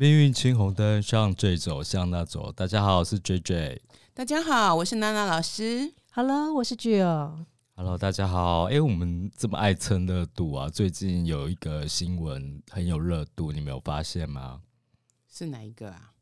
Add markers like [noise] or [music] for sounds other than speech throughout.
命运青红灯，向这走，向那走。大家好，我是 J J。大家好，我是娜娜老师。Hello，我是 Jill。Hello，大家好。哎，我们这么爱蹭热度啊，最近有一个新闻很有热度，你没有发现吗？是哪一个啊？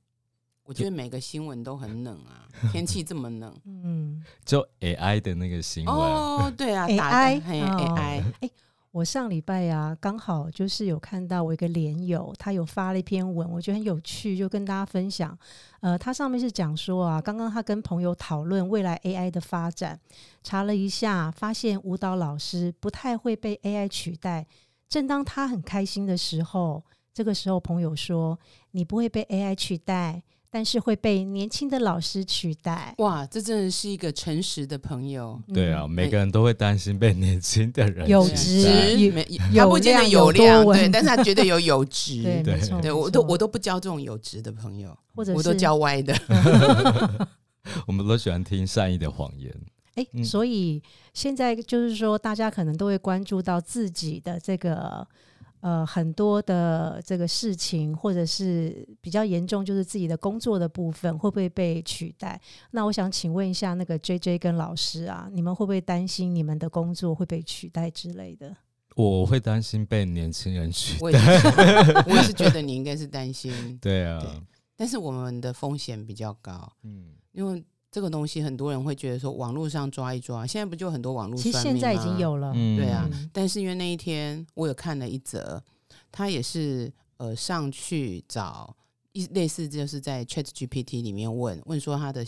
我觉得每个新闻都很冷啊，[laughs] 天气这么冷。嗯，就 AI 的那个新闻。哦，对啊，AI，哎，AI。哎，我上礼拜呀，刚好就是有看到我一个连友，他有发了一篇文，我觉得很有趣，就跟大家分享。呃，他上面是讲说啊，刚刚他跟朋友讨论未来 AI 的发展，查了一下，发现舞蹈老师不太会被 AI 取代。正当他很开心的时候，这个时候朋友说：“你不会被 AI 取代。”但是会被年轻的老师取代。哇，这真的是一个诚实的朋友。对啊，每个人都会担心被年轻的人有值，他不见得有量，对，但是他绝对有有值。[laughs] 对，对我都我都不交这种有值的朋友，或者我都交歪的。[laughs] 我们都喜欢听善意的谎言。哎，所以现在就是说，大家可能都会关注到自己的这个。呃，很多的这个事情，或者是比较严重，就是自己的工作的部分会不会被取代？那我想请问一下，那个 J J 跟老师啊，你们会不会担心你们的工作会被取代之类的？我会担心被年轻人取代。[laughs] 我也是觉得你应该是担心。对啊，但是我们的风险比较高，嗯，因为。这个东西很多人会觉得说网络上抓一抓，现在不就很多网络？其实现在已经有了，对啊。但是因为那一天我有看了一则，他也是呃上去找一类似就是在 Chat GPT 里面问问说他的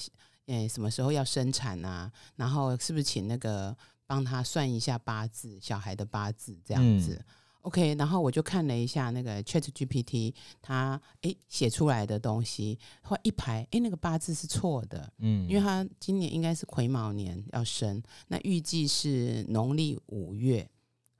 诶什么时候要生产啊？然后是不是请那个帮他算一下八字小孩的八字这样子。OK，然后我就看了一下那个 Chat GPT，它诶写出来的东西，画一排，诶那个八字是错的，嗯，因为他今年应该是癸卯年要生，那预计是农历五月，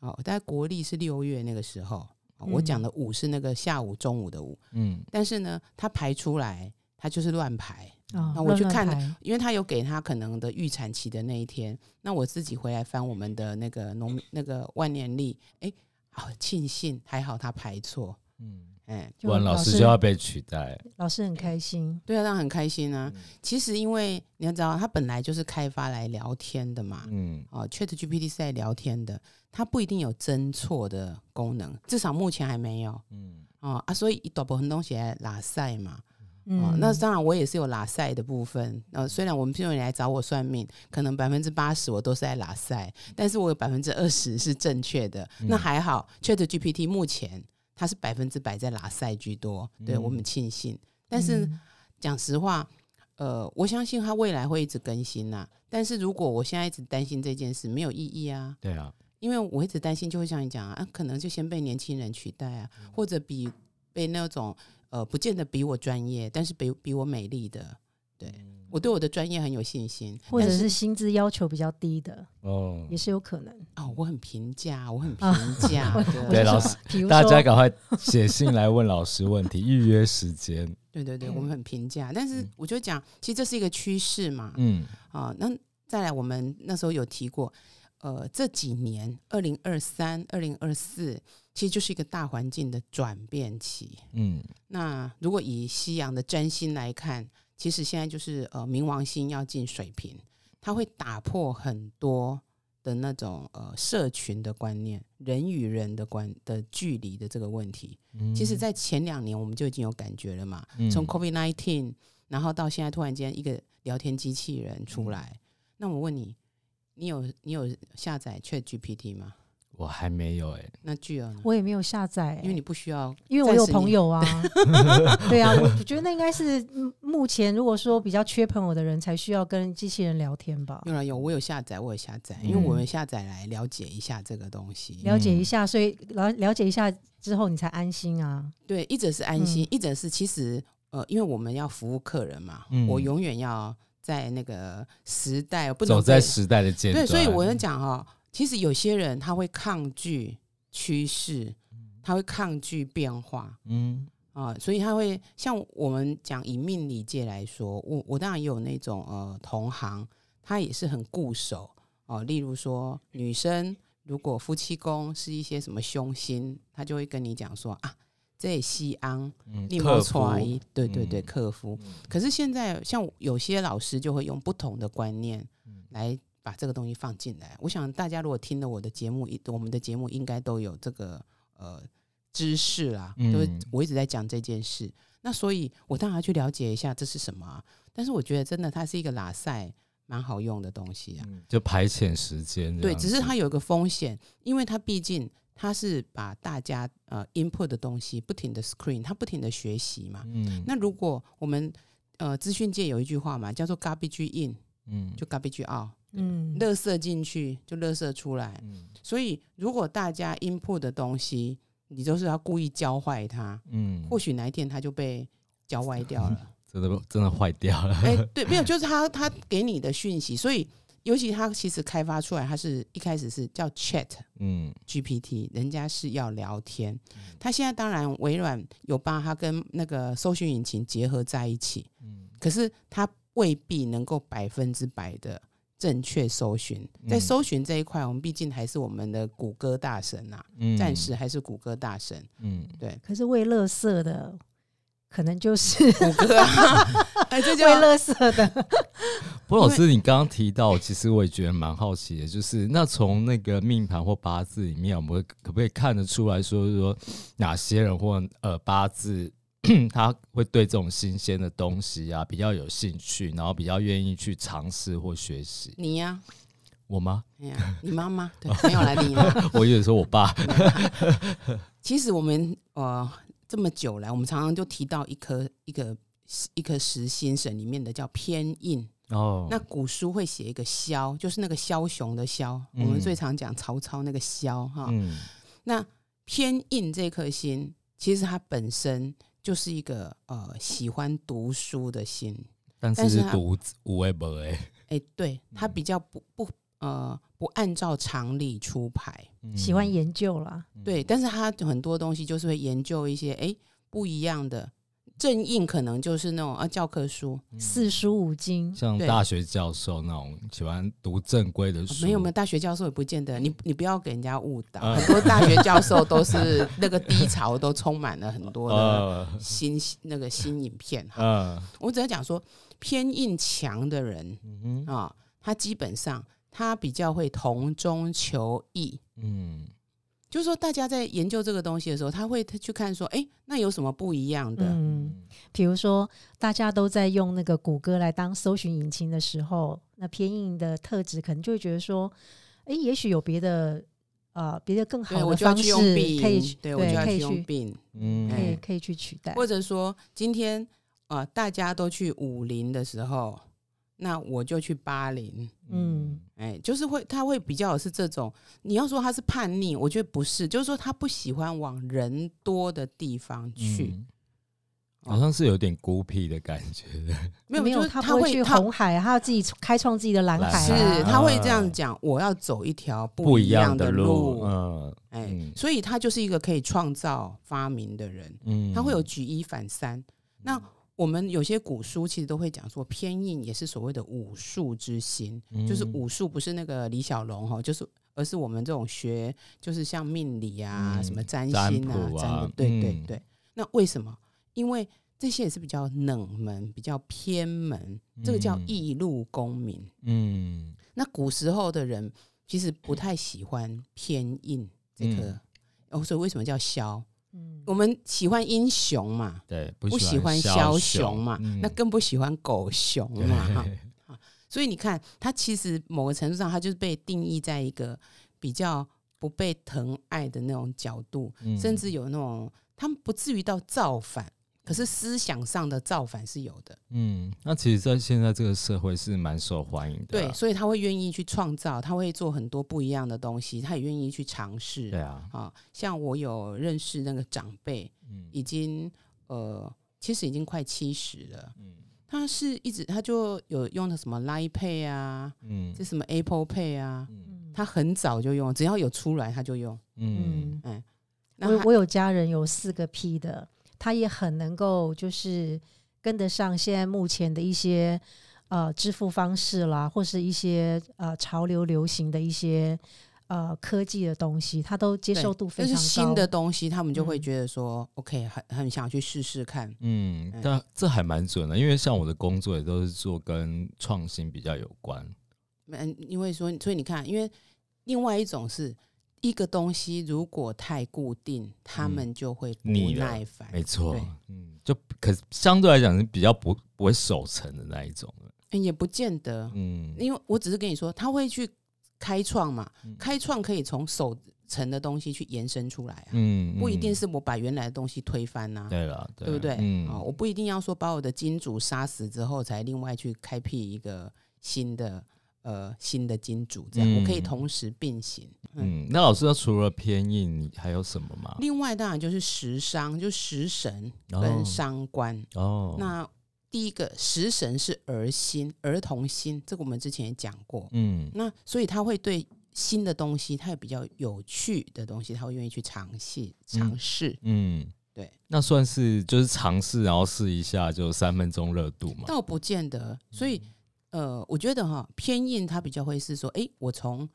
哦，大概国历是六月那个时候，我讲的五是那个下午中午的午，嗯，但是呢，他排出来，他就是乱排，那我去看，因为他有给他可能的预产期的那一天，那我自己回来翻我们的那个农那个万年历，诶。庆幸还好他排错，嗯，哎，不然老师就要被取代。老师很开心，对啊，他很开心啊。其实因为你要知道，他本来就是开发来聊天的嘛，嗯，哦，Chat GPT 是在聊天的，它不一定有侦错的功能，至少目前还没有，嗯，哦啊，所以一大部分东西来拉塞嘛。哦，那当然我也是有拉塞的部分。呃，虽然我们朋友来找我算命，可能百分之八十我都是在拉塞，但是我有百分之二十是正确的。那还好，Chat GPT 目前它是百分之百在拉塞居多，对我们庆幸。但是讲实话，呃，我相信它未来会一直更新呐。但是如果我现在一直担心这件事，没有意义啊。对啊，因为我一直担心，就会像你讲啊，可能就先被年轻人取代啊，或者比被那种。呃，不见得比我专业，但是比比我美丽的，对我对我的专业很有信心，或者是薪资要求比较低的，哦，也是有可能。哦，我很平价，我很平价。对老师，大家赶快写信来问老师问题，预约时间。[laughs] 对对对，我们很平价，但是我就讲，其实这是一个趋势嘛。嗯，啊，那再来，我们那时候有提过，呃，这几年，二零二三、二零二四。其实就是一个大环境的转变期。嗯，那如果以西洋的占星来看，其实现在就是呃冥王星要进水瓶，它会打破很多的那种呃社群的观念，人与人的关的距离的这个问题。其实，在前两年我们就已经有感觉了嘛。从 COVID nineteen，然后到现在突然间一个聊天机器人出来，那我问你，你有你有下载 Chat GPT 吗？我还没有哎，那巨儿我也没有下载，因为你不需要，因为我有朋友啊。[laughs] [laughs] 对啊，我觉得那应该是目前如果说比较缺朋友的人才需要跟机器人聊天吧。有了有，我有下载，我有下载，因为我们下载来了解一下这个东西，了解一下，所以了了解一下之后你才安心啊。对，一者是安心，一者是其实呃，因为我们要服务客人嘛，我永远要在那个时代不走在时代的尖端，对，所以我在讲哈。其实有些人他会抗拒趋势，他会抗拒变化，嗯啊，所以他会像我们讲以命理界来说，我我当然也有那种呃同行，他也是很固守哦。例如说，女生如果夫妻宫是一些什么凶星，他就会跟你讲说啊，这西安对对对，嗯克服。嗯可是现在像有些老师就会用不同的观念嗯来把这个东西放进来。我想大家如果听了我的节目，一我们的节目应该都有这个呃知识啦，就是嗯我一直在讲这件事。那所以我当然要去了解一下这是什么啊、但是我觉得真的它是一个拉塞蛮好用的东西啊。嗯就排遣时间这对，只是它有一个风险，因为它毕竟它是把大家呃 input 的东西不停的 screen，它不停的学习嘛。嗯那如果我们呃资讯界有一句话嘛，叫做 garbage in 嗯就 garbage out，嗯，垃圾进去就垃圾出来。嗯所以如果大家 input 的东西，你就是要故意教坏它，嗯，或许哪一天它就被教歪掉了。[laughs] 真的真的坏掉了。哎、对，没有，就是他他给你的讯息，所以尤其它其实开发出来，它是一开始是叫 Chat 嗯。GPT，人家是要聊天。它现在当然微软有把它跟那个搜寻引擎结合在一起，嗯。可是它未必能够百分之百的正确搜寻。在嗯搜寻这一块，我们毕竟还是我们的谷歌大神呐、嗯。暂时还是谷歌大神。嗯。对。可是为乐色的，可能就是 [laughs] 谷歌啊，[laughs] 哎，这为叫乐色的，[laughs] 不过老师，你刚刚提到，其实我也觉得蛮好奇的，就是那从那个命盘或八字里面，我们可不可以看得出来说，说哪些人或呃八字 [clears throat] 他会对这种新鲜的东西啊比较有兴趣，然后比较愿意去尝试或学习？你呀、我吗？哎呀，你妈妈对，没有来你啦。我以为说我爸。其实我们呃这么久来，我们常常就提到一颗一个一颗实心神里面的叫偏印。哦，那古书会写一个枭，就是那个枭雄的枭。嗯我们最常讲曹操那个枭哈。嗯那偏印这颗心，其实它本身就是一个呃喜欢读书的心。但但是读无为不为，哎，对，它嗯比较不不呃不按照常理出牌。喜欢研究啦。嗯对，但是他很多东西就是会研究一些哎不一样的正印，可能就是那种啊教科书，四书五经，像大学教授那种喜欢读正规的书，没有没有，大学教授也不见得，你你不要给人家误导，嗯很多大学教授都是那个低潮都充满了很多的呃新那个新影片哈。呃我只要讲说偏印强的人嗯哼啊，他基本上他比较会同中求异。嗯就是说，大家在研究这个东西的时候，他会去看说，哎，那有什么不一样的？嗯，比如说大家都在用那个谷歌来当搜寻引擎的时候，那偏硬的特质可能就会觉得说，哎，也许有别的呃别的更好的就要方式去用病，可以去对我就要去可以去用病，嗯哎可以可以去取代，或者说今天啊、呃大家都去武林的时候，那我就去巴林。嗯哎，就是会，他会比较是这种。你要说他是叛逆，我觉得不是，就是说他不喜欢往人多的地方去。嗯好像是有点孤僻的感觉的，没有，没有就是他会去他会他红海，他要自己开创自己的蓝蓝海是啊，他会这样讲，我要走一条不一一样样的路。嗯哎，嗯所以他就是一个可以创造发明的人。嗯他会有举一反三。那我们有些古书其实都会讲说，偏印也是所谓的武术之心，就是嗯武术不是那个李小龙哈，就是而是我们这种学，就是像命理啊、嗯什么占占星啊、卜啊占卜，对对嗯对。那为什么？因为这些也是比较冷门、比较偏门，这个叫嗯异路公民。嗯那古时候的人其实不太喜欢偏印这个，所以为什么叫枭？嗯。我们喜欢英雄嘛，对不喜欢枭枭雄嘛，嗯。那更不喜欢狗熊嘛哈。所以你看，他其实某个程度上，他就是被定义在一个比较不被疼爱的那种角度，嗯。甚至有那种他们不至于到造反，可是思想上的造反是有的。嗯，那其实，在现在这个社会是蛮受欢迎的对，啊，所以他会愿意去创造，他会做很多不一样的东西，他也愿意去尝试。对啊，啊，像我有认识那个长辈，嗯已经呃，其实已经快七十了。嗯他是一直他就有用的什么 Line Pay 啊，嗯这什么 Apple Pay 啊，嗯嗯他很早就用，只要有出来他就用。嗯嗯，那他我我有家人有四个 P 的，他也很能够就是跟得上现在目前的一些呃支付方式啦，或是一些呃潮流流行的一些呃科技的东西，他都接受度非常高。但是新的东西，他们就会嗯觉得说、o k 很很想去试试看。嗯嗯，但这还蛮准的，因为像我的工作也都是做跟创新比较有关。嗯，因为说，所以你看，因为另外一种是一个东西如果太固定，他嗯。们就会不耐烦。没错，嗯，就可相对来讲是比较不不会守成的那一种。也不见得，嗯。因为我只是跟你说，他会去开创嘛，嗯。开创可以从守成的东西去延伸出来啊，嗯不一定嗯是我把原来的东西推翻呐、对了，对不对？嗯，哦，我不一定要说把我的金主杀死之后，才另外去开辟一个新的呃新的金主，这样、我可以嗯同时并行。嗯，那老师，那除了偏硬，你还有什么吗？另外当然就是食伤，就食神哦跟伤官。哦，那第一个食神是儿心，儿童心，这个我们之前也讲过。嗯那所以他会对新的东西，他也比较有趣的东西，他会愿意去尝试尝试。嗯，对，那算是就是尝试，然后试一下，就三分钟热度嘛。倒不见得，所以呃，我觉得哈偏硬它比较会是说，诶，我从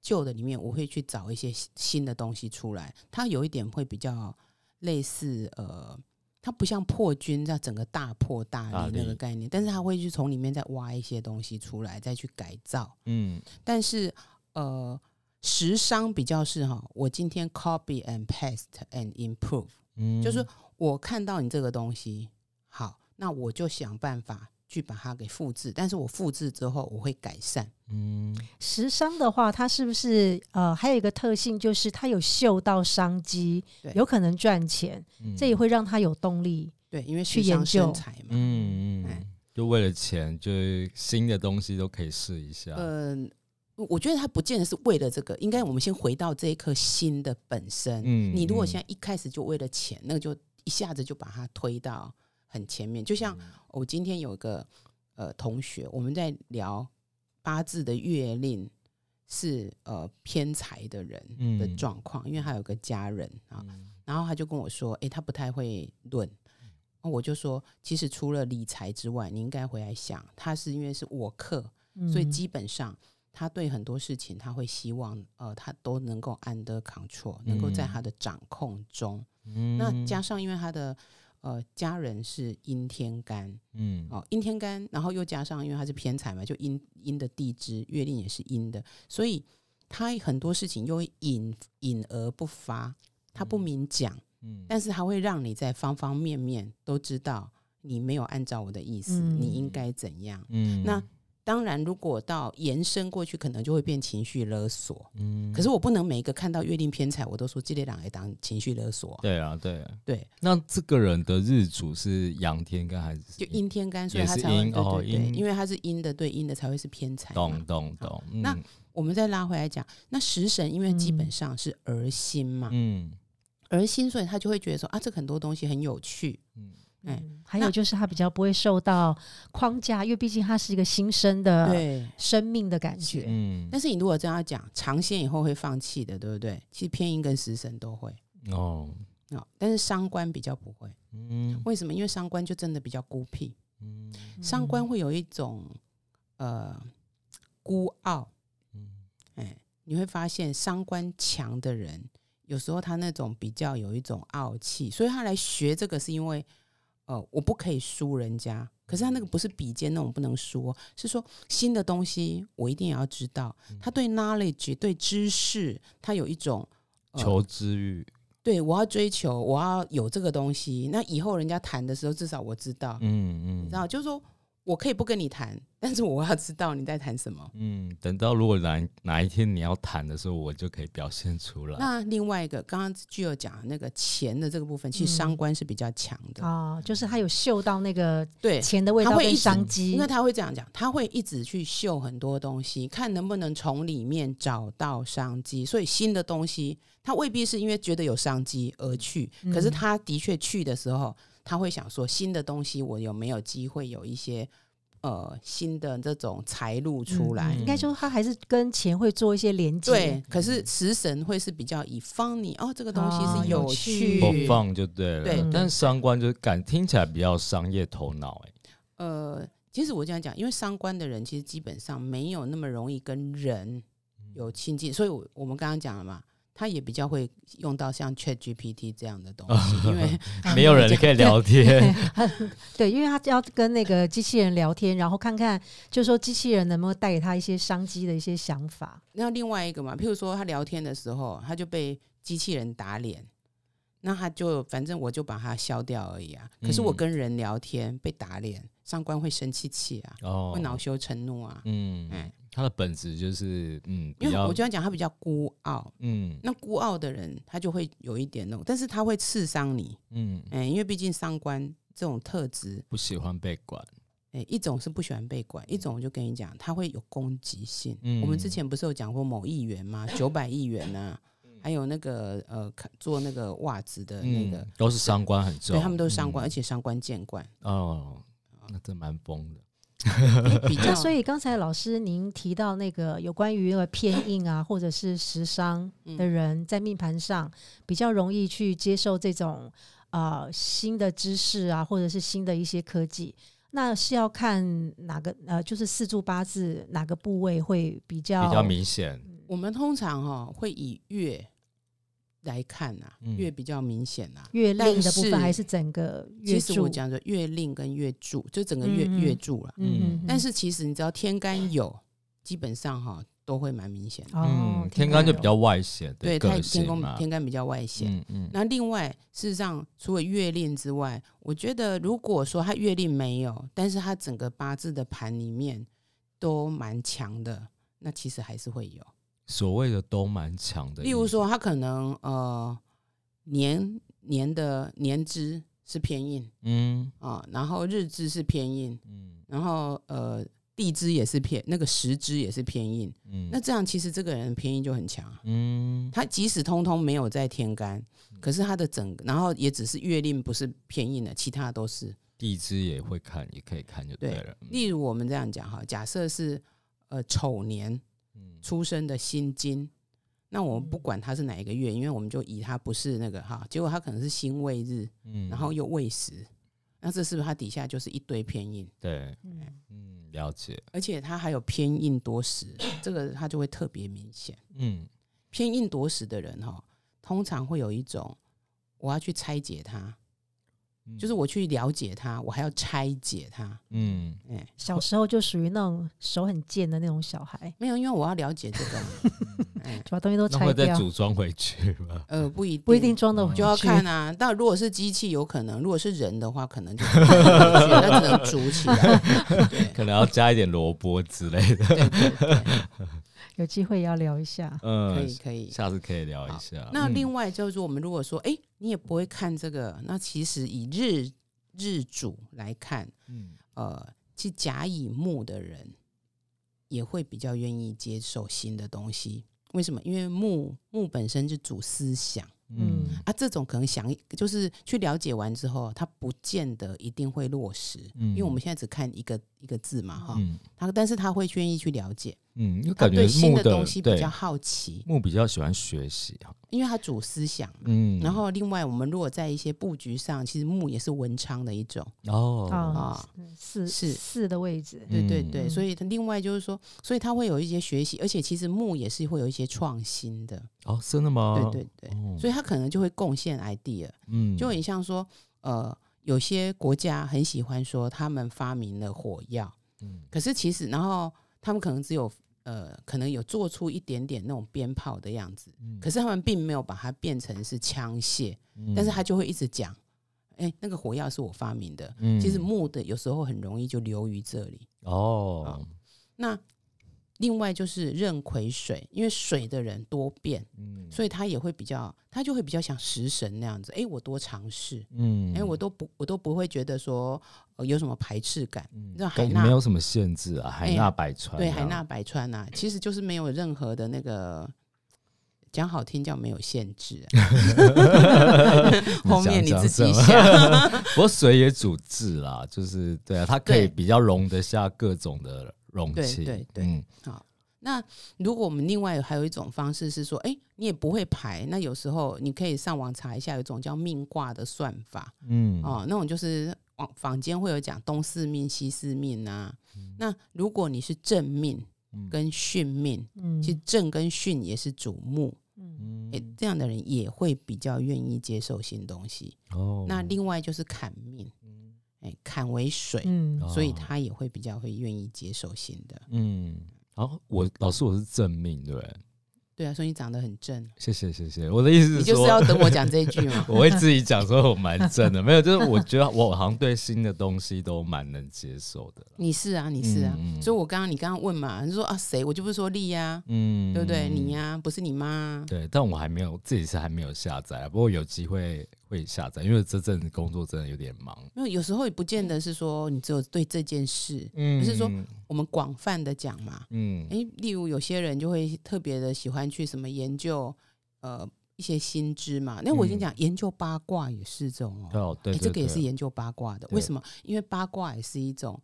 旧的里面我会去找一些新新的东西出来，它有一点会比较类似呃。它不像破军这样整个大破大大立那立个概念，但是它会去从里面再挖一些东西出来，再去改造。嗯但是呃，时商比较是哈，我今天 copy and paste and improve，、嗯，就是我看到你这个东西好，那我就想办法去把它给复制，但是我复制之后我会改善。嗯时商的话，它是不是呃还有一个特性，就是它有嗅到商机对，有可能赚钱，嗯这也会让他有动力。对，因为去研究财嘛。哎嗯嗯，就为了钱，就是新的东西都可以试一下。嗯、我觉得他不见得是为了这个，应该我们先回到这一颗心的本身。嗯你如果嗯现在一开始就为了钱，那个就一下子就把它推到很前面。就像我今天有一个呃同学，我们在聊八字的月令是呃偏财的人的嗯状况，因为他有个家人啊，嗯然后他就跟我说，诶，他不太会论。我就说，其实除了理财之外，你应该回来想，他是因为是我克，所以嗯基本上他对很多事情他会希望，呃，他都能够 under control，能够在嗯他的掌控中。嗯那加上因为他的呃家人是阴天干。嗯。哦，阴天干，然后又加上因为他是偏财嘛，就阴阴的地支月令也是阴的，所以他很多事情又会隐隐而不发，他不明讲，嗯。但是他会让你在方方面面都知道你没有按照我的意思，嗯。你应该怎样。嗯。那当然，如果到延伸过去，可能就会变情绪勒索。嗯可是我不能每一个看到月令偏财，我都说这类人来当情绪勒索啊。对啊对啊，对，那这个人的日主是阳天干还是就阴天干，所以他才会阴哦对对因为他是阴的，对阴的才会是偏财懂嘛。懂懂？那嗯我们再拉回来讲，那食神因为基本嗯上是儿心嘛，嗯儿心，所以他就会觉得说啊，这很多东西很有趣。嗯哎嗯。还有就是他比较不会受到框架，因为毕竟他是一个新生的对，生命的感觉。嗯。但是你如果这样讲，尝鲜以后会放弃的，对不对？其实偏阴跟食神都会。哦。哦，但是伤官比较不会。嗯。为什么？因为伤官就真的比较孤僻，嗯。伤官会有一种呃孤傲，嗯。哎，你会发现伤官强的人，有时候他那种比较有一种傲气，所以他来学这个是因为，呃，我不可以输人家。可是他那个不是比肩那种不能输哦，是说新的东西我一定也要知道。他对 knowledge 对知识，他有一种、呃求知欲，对我要追求，我要有这个东西。那以后人家谈的时候，至少我知道，嗯嗯，你知道，就是说我可以不跟你谈，但是我要知道你在谈什么。嗯，等到如果哪哪一天你要谈的时候，我就可以表现出来。那另外一个，刚刚具有讲的那个钱的这个部分，其实嗯伤官是比较强的，哦，就是他有嗅到那个对，钱的味道跟他会一商机因为，他会这样讲，他会一直去嗅很多东西，看能不能从里面找到商机。所以新的东西，他未必是因为觉得有商机而去，嗯可是他的确去的时候，他会想说，新的东西我有没有机会有一些呃新的这种财路出来？嗯应该说他还是跟钱会做一些连接。对，可是食神会是比较以 funny 哦，这个东西啊是有趣，趣不放就对了，对对但是商官就是感听起来比较商业头脑，哎，呃，其实我这样讲，因为伤官的人其实基本上没有那么容易跟人有亲近，所以我我们刚刚讲了嘛，他也比较会用到像 Chat GPT 这样的东西，因为 [laughs] 没有人可以聊天，[laughs] 对，因为他要跟那个机器人聊天，然后看看，就是说机器人能不能带给他一些商机的一些想法。那另外一个嘛，譬如说他聊天的时候，他就被机器人打脸，那他就反正我就把它消掉而已啊。可是我嗯跟人聊天被打脸，上官会生气气啊，哦会恼羞成怒啊。嗯哎，他的本质就是嗯，因为我就要讲他比较孤傲，嗯。那孤傲的人他就会有一点那种，但是他会刺伤你，嗯。哎、因为毕竟伤官这种特质，不喜欢被管，哎、一种是不喜欢被管，一种我就跟你讲，他会有攻击性。嗯。我们之前不是有讲过某议员吗？九百亿元呐、还有那个呃，做那个袜子的那个，嗯，都是伤官很重，对他们都是伤官，嗯。而且伤官见惯，哦，那真蛮疯的，比 [laughs] 较那所以刚才老师您提到那个有关于那个偏硬啊，或者是食伤嗯的人，在命盘上比较容易去接受这种呃新的知识啊，或者是新的一些科技。那是要看哪个呃，就是四柱八字哪个部位会比较比较明显，我们通常哈、会以月来看呐、嗯月比较明显呐、月但令的部分，是还是整个月柱其实我？讲的月令跟月柱，就整个月、月柱了。嗯，但是其实你知道天干有，基本上哈、都会蛮明显的。哦嗯，，天干就比较外显的对，太天宫，天干比较外显。嗯嗯那另外，事实上，除了月令之外，我觉得如果说他月令没有，但是他整个八字的盘里面都蛮强的，那其实还是会有。所谓的都蛮强的，例如说，他可能呃年年的年支是偏硬嗯。啊、然后日支是偏硬，嗯。然后呃地支也是偏，那个时支也是偏硬。嗯，那这样其实这个人的偏硬就很强啊。嗯。他即使通通没有在天干，可是他的整个，然后也只是月令不是偏硬的，其他都是。地支也会看，也可以看就对对了，嗯。例如我们这样讲哈，假设是呃丑年嗯出生的辛金，那我们不管他是哪一个月，因为我们就以他不是那个哈，结果他可能是辛未日，嗯。然后又未时，那这是不是它底下就是一堆偏印，对，嗯。嗯，了解，而且他还有偏印多时，[coughs] 这个他就会特别明显。嗯。偏印夺食的人哈，通常会有一种我要去拆解他，嗯就是我去了解它，我还要拆解它。嗯哎、小时候就属于那种手很贱的那种小孩，没有，因为我要了解这个，[laughs] 哎、就把东西都那拆掉，会再组装回去吗？[laughs] 呃，不一定不一定装的回去。就要看啊。但如果是机器，有可能；如果是人的话，可能就那只能煮起来。[laughs] 对可能要加一点萝卜之类的，对对对，有机会要聊一下。嗯，可以可以。下次可以聊一下。那嗯另外就是说，我们如果说，哎、你也不会看这个，那其实以日日主来看，嗯呃，其实甲乙木的人也会比较愿意接受新的东西。为什么？因为木木本身是主思想嗯啊，这种可能想就是去了解完之后，它不见得一定会落实，嗯因为我们现在只看一个一个字嘛，哈、嗯他但是他会愿意去了解，嗯，就他感觉对新木的的东西比对较好奇，木比较喜欢学习哈。因为他主思想嘛。嗯，然后另外，我们如果在一些布局上，其实木也是文昌的一种，哦。啊啊，四是。四的位置，对对对，嗯。所以它另外就是说，所以它会有一些学习，而且其实木也是会有一些创新的，哦，真的吗？对对对，哦。所以它可能就会贡献 idea，嗯，就很像说，呃，有些国家很喜欢说他们发明了火药，嗯。可是其实然后他们可能只有呃，可能有做出一点点那种鞭炮的样子，嗯可是他们并没有把它变成是枪械，但是他就会一直讲，哎，那个火药是我发明的。嗯其实木的有时候很容易就流于这里。哦，那另外就是壬癸水，因为水的人多变，嗯所以他也会比较，他就会比较像食神那样子。哎，我多尝试，嗯哎，我都不，我都不会觉得说呃有什么排斥感。嗯海纳没有什么限制啊，海哎纳百川，对，海纳百川呐、其实就是没有任何的那个。讲好听叫没有限制、[laughs] 啊，后面你自己想。[laughs] 不过水也主治啦，就是对啊，它可以比较容得下各种的容对器，对对嗯那如果我们另外还有一种方式是说，哎、你也不会排，那有时候你可以上网查一下，有一种叫命卦的算法嗯哦，那种就是网坊间会有讲东四命、西四命啊。那如果你是正命，跟巽命，嗯其实正跟巽也是主木，嗯诶、这样的人也会比较愿意接受新东西。哦，那另外就是坎命，诶、坎为水，所以他也会比较会愿意接受新的。嗯，然后我老师我是正命，对不对？对啊，所以你长得很正，谢谢谢谢，我的意思你是说，就是要等我讲这一句嘛。[laughs] 我会自己讲说我蛮正的，没有，就是我觉得我好像对新的东西都蛮能接受的。你是啊，你是啊，所以我刚刚你刚刚问嘛，你说啊谁，我就不是说丽呀、嗯，对不对？你呀、不是你妈啊、对，但我还没有自己是还没有下载啊，不过有机会会下载，因为这阵子工作真的有点忙。没有，有时候也不见得是说你只有对这件事，嗯不是说我们广泛的讲嘛。嗯诶，例如有些人就会特别的喜欢去什么研究呃一些新知嘛。那我已经讲研究八卦也是这种哦。哦，对这个也是研究八卦的。对为什么？因为八卦也是一种，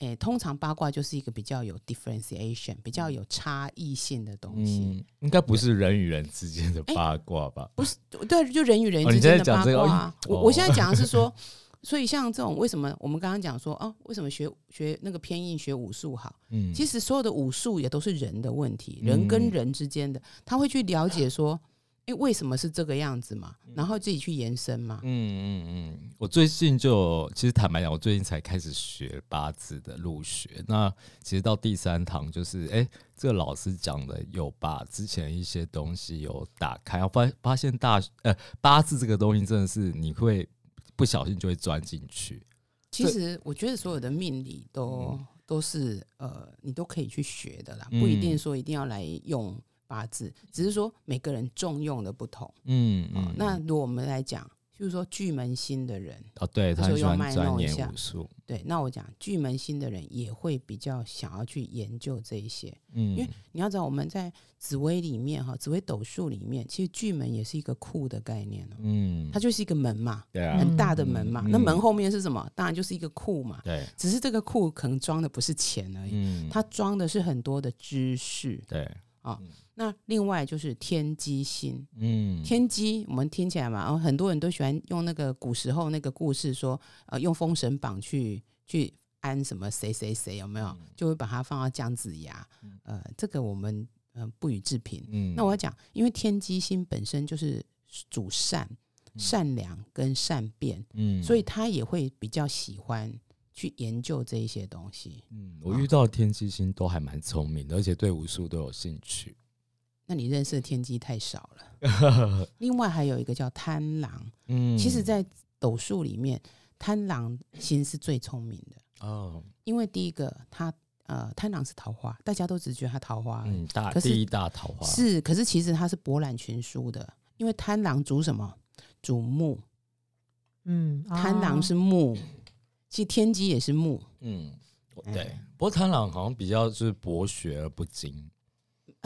诶，通常八卦就是一个比较有 differentiation、比较有差异性的东西。嗯，应该不是人与人之间的八卦吧？不是，对，就人与人之间的八卦我我现在讲的是说，所以像这种为什么我们刚刚讲说，哦，为什么学学那个偏硬学武术好？嗯，其实所有的武术也都是人的问题，人跟嗯人之间的，他会去了解说，哎，为什么是这个样子嘛？然后自己去延伸嘛。嗯嗯嗯，我最近就其实坦白讲，我最近才开始学八字的入学。那其实到第三堂，就是哎、诶这个老师讲的有把之前一些东西有打开，我发发现大呃八字这个东西真的是你会不小心就会钻进去。其实我觉得所有的命理都、嗯都是呃，你都可以去学的啦，不一定嗯说一定要来用八字，只是说每个人重用的不同。嗯那如果我们来讲，就是说巨门星的人，哦，对他很喜这时候要卖欢钻研弄一下武术。对，那我讲巨门星的人也会比较想要去研究这一些，嗯，因为你要知道我们在紫薇里面哈，紫薇斗数里面，其实巨门也是一个库的概念哦，嗯它，就是一个门嘛，对啊，很大的门嘛，嗯那门后面是什么？当然就是一个库嘛，对，只是这个库可能装的不是钱而已，嗯，它装的是很多的知识。对，那另外就是天机星，嗯，天机，我们听起来嘛，然后很多人都喜欢用那个古时候那个故事说，呃，用封神榜去去安什么谁谁谁，有没有？就会把它放到姜子牙，呃，这个我们呃不予置评。嗯，那我要讲，因为天机星本身就是主善、善良跟善变，嗯，所以他也会比较喜欢去研究这一些东西。嗯，我遇到天机星都还蛮聪明的，而且对武术都有兴趣。那你认识的天机太少了。[laughs] 另外还有一个叫贪狼，嗯，其实，在斗数里面，贪狼心是最聪明的，哦，因为第一个，他呃，贪狼是桃花，大家都只觉得他桃花嗯，大可第一大桃花是，可是其实他是博览群书的，因为贪狼主什么？主木，嗯，贪狼哦是木，其实天机也是木。嗯，哎对。不过贪狼好像比较是博学而不精。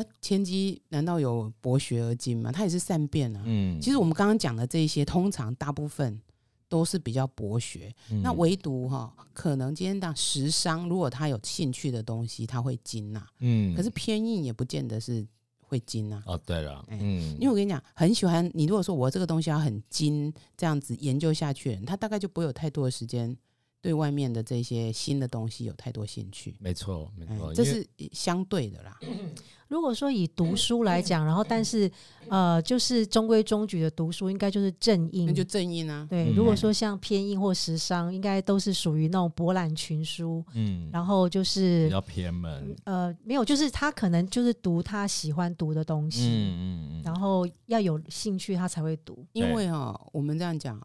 啊，天机难道有博学而精吗？他也是善变啊。嗯，其实我们刚刚讲的这些，通常大部分都是比较博学，嗯那唯独哈，可能今天当时商，如果他有兴趣的东西，他会精呐、嗯，可是偏硬也不见得是会精呐、哦，对了，因为我跟你讲，很喜欢你。如果说我这个东西要很精，这样子研究下去，他大概就不会有太多的时间对外面的这些新的东西有太多兴趣。没错，没哎错，这是相对的啦。[clears throat] 如果说以读书来讲，然后但是呃，就是中规中矩的读书，应该就是正印那。就正印啊。对，嗯。如果说像偏印或时商，应该都是属于那种博览群书，嗯，然后就是比较偏门。呃，没有，就是他可能就是读他喜欢读的东西，嗯嗯嗯，然后要有兴趣他才会读。因为哦，我们这样讲，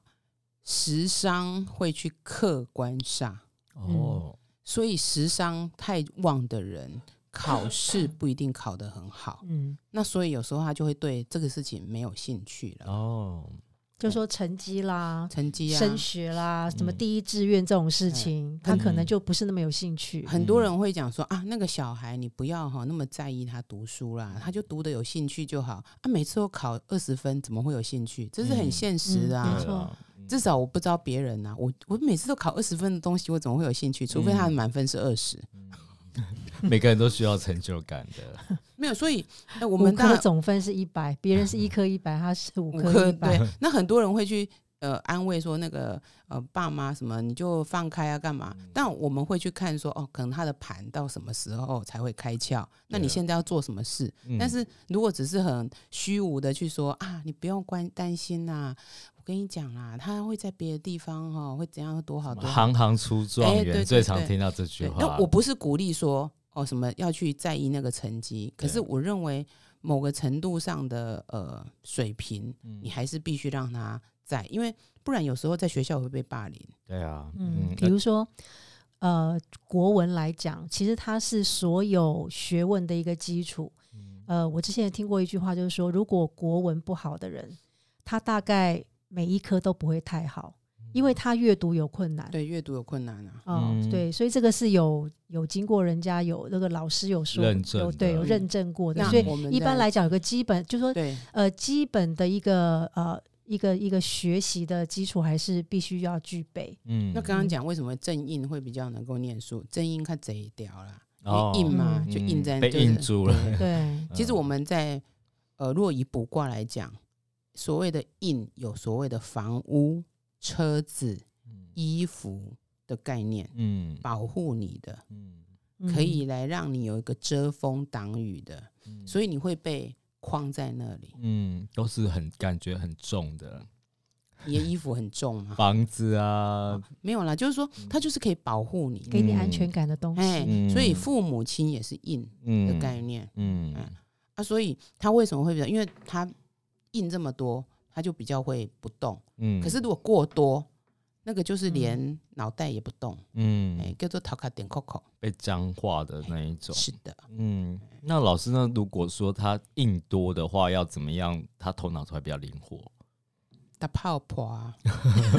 时商会去客观煞，哦，所以时商太旺的人，考试不一定考得很好。嗯，那所以有时候他就会对这个事情没有兴趣了。哦，就说成绩啦、成绩啊，升学啦、什么嗯第一志愿这种事情，他可能嗯就不是那么有兴趣。很多人会讲说啊，那个小孩你不要哈那么在意他读书啦，他就读的有兴趣就好啊。每次都考二十分，怎么会有兴趣？这是很嗯现实的啊。没错至少我不知道别人呐、我我每次都考二十分的东西，我怎么会有兴趣？除非他的嗯满分是二十、[laughs] 每个人都需要成就感的。[laughs] 没有。所以，哎，我我们当然科总分是一百，别人是一颗一百，他是五五科科一百。对，那很多人会去呃安慰说那个呃爸妈什么你就放开啊干嘛？但我们会去看说哦，可能他的盘到什么时候才会开窍？那你现在要做什么事？嗯但是如果只是很虚无的去说啊，你不用关担心啦，我跟你讲啦，他会在别的地方哈、哦、会怎样多好多好。行行出状元，最常对听到这句对，话。但我不是鼓励说哦什么要去在意那个成绩，可是我认为某个程度上的呃水平，嗯你还是必须让他在，因为不然有时候在学校会被霸凌。对啊，嗯，嗯，比如说，呃，国文来讲，其实它是所有学问的一个基础。嗯呃，我之前也听过一句话，就是说，如果国文不好的人，他大概每一科都不会太好，因为他阅读有困难。对，阅读有困难啊。哦，嗯。对，所以这个是有有经过人家有那个老师有说认证有对有嗯认证过的，那所以我们在一般来讲有个基本，就是说对。呃基本的一个呃一个一个学习的基础还是必须要具备。嗯。那刚刚讲为什么正印会比较能够念书，正印看贼屌啦，因哦为印嘛嗯就印在被就是印住了对。对，其实我们在呃，若以卜卦来讲，所谓的印有所谓的房屋、车子、衣服的概念，嗯。保护你的，嗯。可以来让你有一个遮风挡雨的，嗯。所以你会被框在那里。嗯，都是很感觉很重的。你的衣服很重吗？[laughs] 房子啊，没有啦，就是说它就是可以保护你。给你安全感的东西。哎、嗯。所以父母亲也是印的嗯。概念、嗯。啊，所以他为什么会比较？因为他印这么多，他就比较会不动。嗯，可是如果过多，那个就是连脑袋也不动，嗯哎、叫做讨卡点扣扣。被僵化的那一种，是的，嗯，那老师呢？如果说他印多的话，要怎么样？他头脑才会比较灵活？打泡泡啊，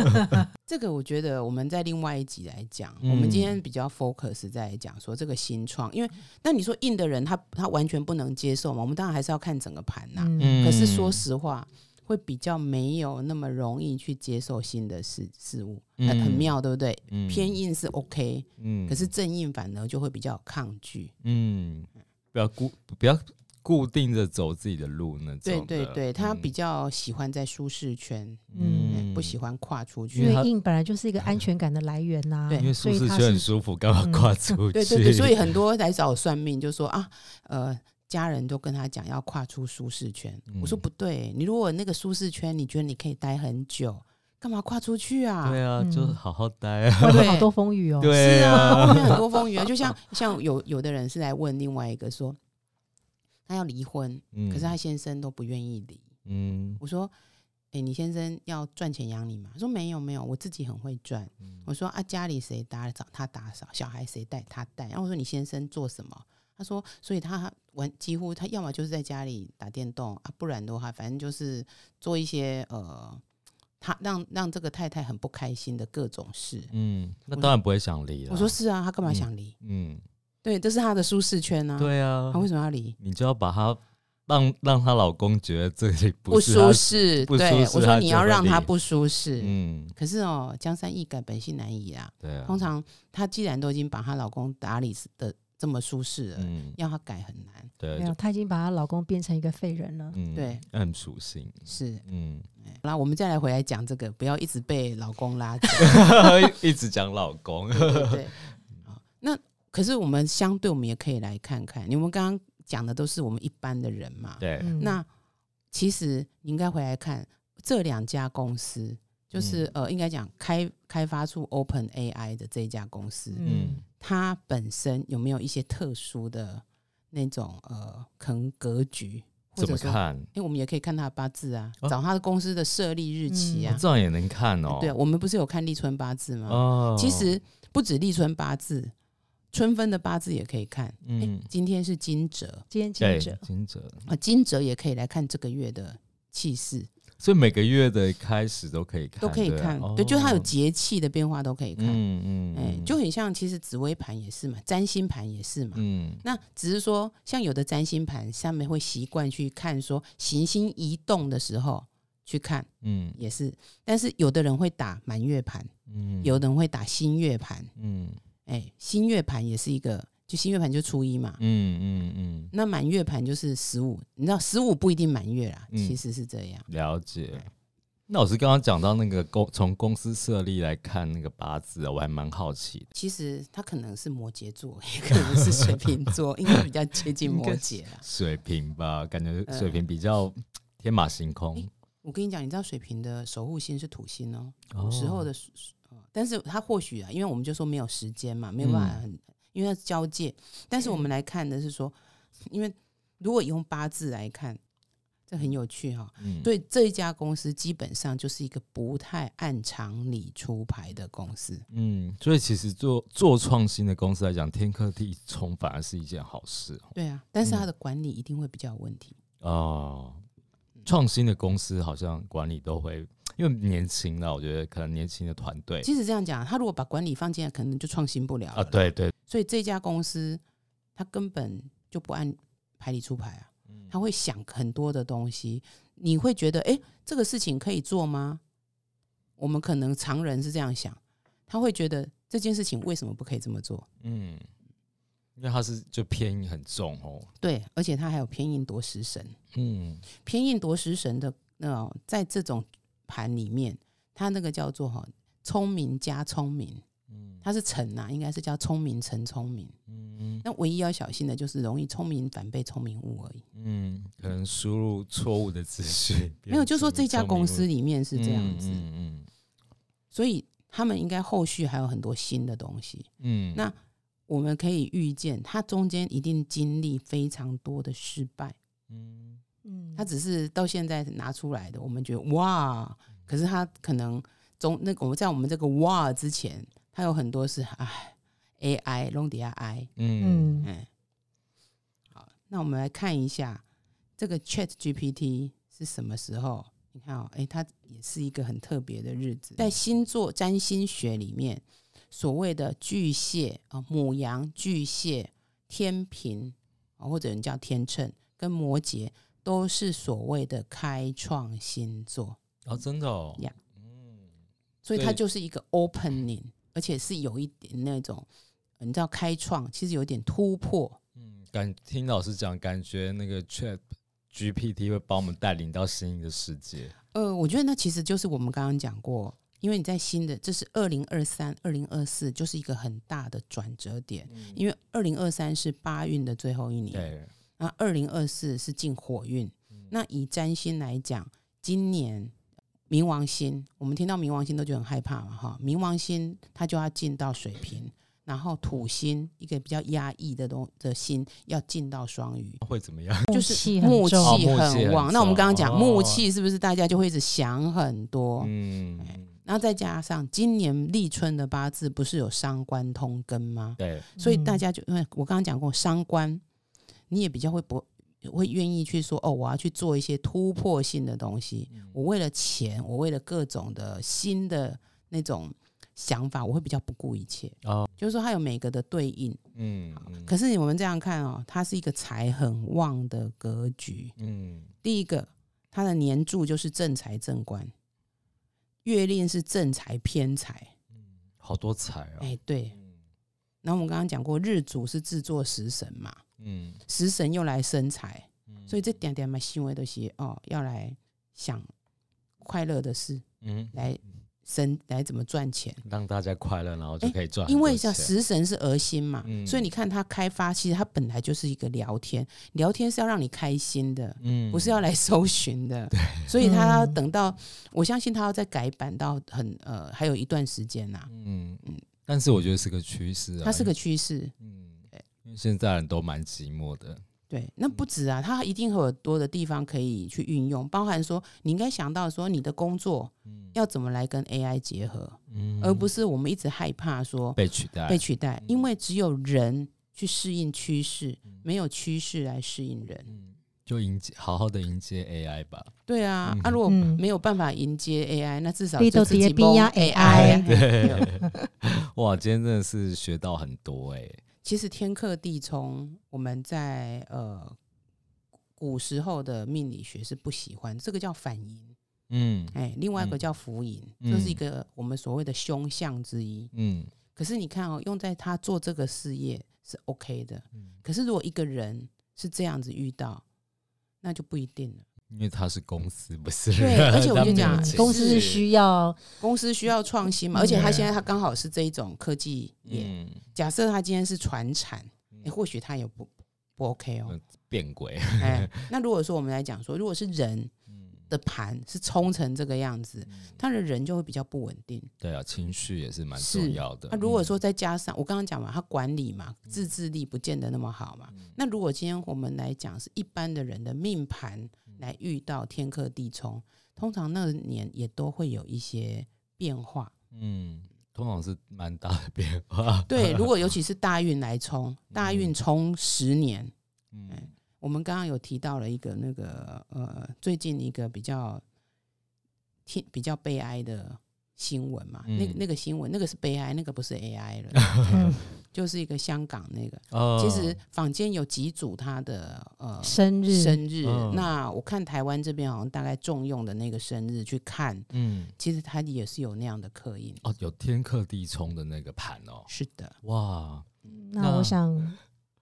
[laughs] 这个我觉得我们在另外一集来讲。嗯我们今天比较 focus 在讲说这个新创，因为那你说硬的人他他完全不能接受嘛？我们当然还是要看整个盘呐、嗯可是说实话，会比较没有那么容易去接受新的事事物，很很嗯妙，对不对？嗯偏硬是 OK，嗯可是正硬反而就会比较抗拒。嗯，不要孤不要固定着走自己的路那种对的。对对，他嗯比较喜欢在舒适圈，嗯哎不喜欢跨出去。为他为硬本来就是一个安全感的来源呐、[laughs] 对因为舒适圈很舒服，干嘛嗯跨出去？对对对，所以很多来找我算命，就说啊，呃，家人都跟他讲要跨出舒适圈。嗯我说不对，你如果那个舒适圈，你觉得你可以待很久，干嘛跨出去啊？对啊，嗯就好好待啊。对外面好多风雨哦。对是啊，[laughs] 外面很多风雨啊。就像像有有的人是来问另外一个说，他要离婚，嗯可是他先生都不愿意离。嗯我说，哎、你先生要赚钱养你吗？他说没有没有，我自己很会赚。嗯我说啊，家里谁打扫他打扫，小孩谁带他带。然后我说你先生做什么？他说，所以他玩几乎他要么就是在家里打电动啊，不然的话，反正就是做一些呃，他让让这个太太很不开心的各种事。嗯，那当然不会想离了。我说是啊，他干嘛想离？嗯，对，这是她的舒适圈啊。，对啊她，为什么要离？你就要把她让让她老公觉得这里不舒适。不舒对，我说你要让她不舒适。嗯，可是哦，江山易改，本性难移啊。对啊，通常她既然都已经把她老公打理的这么舒适了，嗯，要她改很难。对，没有，她已经把她老公变成一个废人了。嗯，对，很属性，是，嗯，好啦，我们再来回来讲这个，不要一直被老公拉着。[laughs] 一直讲老公，对对对。好那可是我们相对，我们也可以来看看，你们刚刚讲的都是我们一般的人嘛。对，嗯那其实你应该回来看这两家公司，就是、嗯呃，应该讲开开发出 Open AI 的这一家公司，嗯它本身有没有一些特殊的那种呃，可能格局，或怎者看？因为我们也可以看他的八字啊，哦找他的公司的设立日期嗯啊。这样也能看哦。对，我们不是有看立春八字吗？哦，其实不止立春八字，春分的八字也可以看。嗯嗯，今天是金蛰今天对记者，金哲，啊，金蛰也可以来看这个月的气势，所以每个月的开始都可以看，都可以对啊看。对，就它有哦节气的变化都可以看。嗯嗯，哎、嗯就很像，其实紫微盘也是嘛，占星盘也是嘛。嗯那只是说，像有的占星盘上面会习惯去看说行星移动的时候去看，嗯也是。但是有的人会打满月盘，嗯，有的人会打新月盘。嗯哎、新月盘也是一个，就新月盘就初一嘛。嗯嗯嗯，那满月盘就是十五，你知道十五不一定满月啦，嗯其实是这样。了解。那老师刚刚讲到那个公从公司设立来看那个八字啊，我还蛮好奇的。其实他可能是摩羯座，也可能是水瓶座，[laughs] 应该比较接近摩羯啦。水瓶吧，感觉呃水瓶比较天马行空。我跟你讲，你知道水瓶的守护星是土星哦，哦古时候的，呃但是他或许啊，因为我们就说没有时间嘛，没有办法很，因为它是交界。但是我们来看的是说，因为如果用八字来看，这很有趣哈、嗯，对这一家公司，基本上就是一个不太按常理出牌的公司。嗯，所以其实做做创新的公司来讲，天克地冲反而是一件好事哦对啊，但是嗯它的管理一定会比较有问题。哦。创新的公司好像管理都会，因为年轻了，我觉得可能年轻的团队。即使这样讲，他如果把管理放进来，可能就创新不了了啊，对对，所以这家公司他根本就不按牌理出牌啊，嗯。他会想很多的东西，你会觉得，哎、这个事情可以做吗？我们可能常人是这样想，他会觉得这件事情为什么不可以这么做？嗯，因为他是就偏硬很重哦，对，而且他还有偏印夺食神，嗯。偏印夺食神的那种在这种盘里面，他那个叫做哈聪明加聪明，嗯它是乘啊、应该是叫聪明乘聪明。嗯那唯一要小心的就是容易聪明反被聪明误而已。嗯，可能输入错误的资讯，没有，就说这家公司里里面是这样子，嗯嗯所以他们应该后续还有很多新的东西。嗯，那我们可以预见，它中间一定经历非常多的失败。嗯嗯，它只是到现在拿出来的，我们觉得哇，可是它可能中那个我们在我们这个哇之前，它有很多是哎 AI 弄底下 I，嗯嗯。嗯，好，那我们来看一下这个 Chat GPT 是什么时候？你看哦，哎、它也是一个很特别的日子，在星座占星学里面，所谓的巨蟹啊、母羊、巨蟹、天平啊、或者人叫天秤跟摩羯，都是所谓的开创新作，哦，真的哦。呀，嗯。所以它就是一个 opening，而且是有一点那种，呃你知道开创，其实有点突破。嗯，感听老师讲，感觉那个 Chat GPT 会把我们带领到新的世界。呃，我觉得那其实就是我们刚刚讲过，因为你在新的，这是二零二三、二零二四，就是一个很大的转折点。因为二零二三是八运的最后一年，对，那二零二四是进火运。那以占星来讲，今年冥王星，我们听到冥王星都觉得很害怕嘛，哈，冥王星它就要进到水瓶，然后土星一个比较压抑的东的星要进到双鱼，会怎么样？[laughs] 就是木气很很旺。那我们刚刚讲木哦气是不是大家就会一直想很多？嗯，然后再加上今年立春的八字不是有伤官通根吗？对，所以大嗯家就因为我刚刚讲过伤官，你也比较会不会愿意去说哦，我要去做一些突破性的东西。嗯我为了钱，我为了各种的新的那种想法，我会比较不顾一切。哦，就是说它有每个的对应。嗯嗯可是我们这样看哦，它是一个财很旺的格局。嗯第一个，它的年柱就是正财正官，月令是正财偏财。好多财哦。哎，对。嗯然后我们刚刚讲过，日主是制作食神嘛，嗯，食神又来生财，嗯。所以这点点嘛行为的是哦，要来想快乐的事，嗯，来生来怎么赚钱。让大家快乐，然后就哎可以赚。因为像食神是儿心嘛，嗯。所以你看他开发，其实他本来就是一个聊天，聊天是要让你开心的，嗯。不是要来搜寻的。[laughs] 所以他要嗯等到，我相信他要再改版到很呃，还有一段时间呐、嗯。嗯，但是我觉得是个趋势啊。它是个趋势。嗯。对，因为现在人都蛮寂寞的。对，那不止啊，它一定会有多的地方可以去运用，包含说你应该想到说你的工作嗯要怎么来跟 AI 结合，嗯而不是我们一直害怕说被取代。被取代，嗯因为只有人去适应趋势，没有趋势来适应人。嗯，就迎接好好的迎接 AI 吧。对啊，嗯啊，如果嗯没有办法迎接 AI，那至少你都就自己直接逼呀蒙 AI AI 对哇，今天真的是学到很多哎、其实天克地冲，我们在呃古时候的命理学是不喜欢，这个叫反淫，嗯。哎，另外一个嗯。叫福淫，嗯。这是一个我们所谓的凶相之一。嗯。可是你看哦，用在他做这个事业是 OK 的，嗯。可是如果一个人是这样子遇到，那就不一定了。因为他是公司，不是对 [laughs] 而且我他就讲公司是需要公司需要创新嘛，而且他现在他刚好是这一种科技业。嗯假设他今天是传产，诶或许他也不不 OK 哦。变轨，哎，[laughs] 那如果说我们来讲说，如果是人嗯的盘是冲成这个样子，他的人就会比较不稳定。对啊，情绪也是蛮重要的。那如果嗯说再加上我刚刚讲嘛，他管理嘛，自制力不见得那么好嘛。那如果今天我们来讲是一般的人的命盘来遇到天克地冲，通常那年也都会有一些变化。嗯，通常是蛮大的变化。[laughs] 对，如果尤其是大运来冲，大运冲十年，嗯哎我们刚刚有提到了一个那个呃，最近一个比较天比较悲哀的新闻嘛，那个嗯那个新闻那个是悲哀，那个不是 AI 了，嗯。[laughs] 就是一个香港那个。哦。其实坊间有几组他的呃生日，生日，嗯。那我看台湾这边好像大概重用的那个生日去看，嗯。其实他也是有那样的刻印。哦，有天克地冲的那个盘哦，是的，哇，那那我想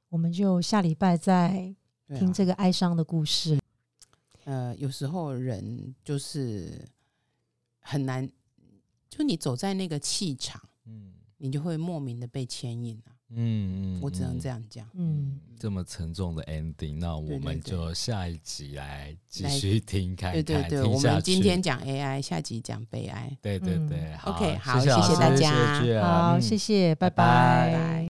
我们就下礼拜再听这个哀伤的故事。呃，有时候人就是很难，就你走在那个气场，嗯你就会莫名的被牵引啊。嗯嗯，我只能这样。讲。嗯，这么沉重的 ending，那我们就下一集来继续听看看，对对对，我们今天讲 AI，下集讲悲哀。对对嗯对，好 OK，好谢谢大家谢谢好，嗯谢谢，拜拜拜拜。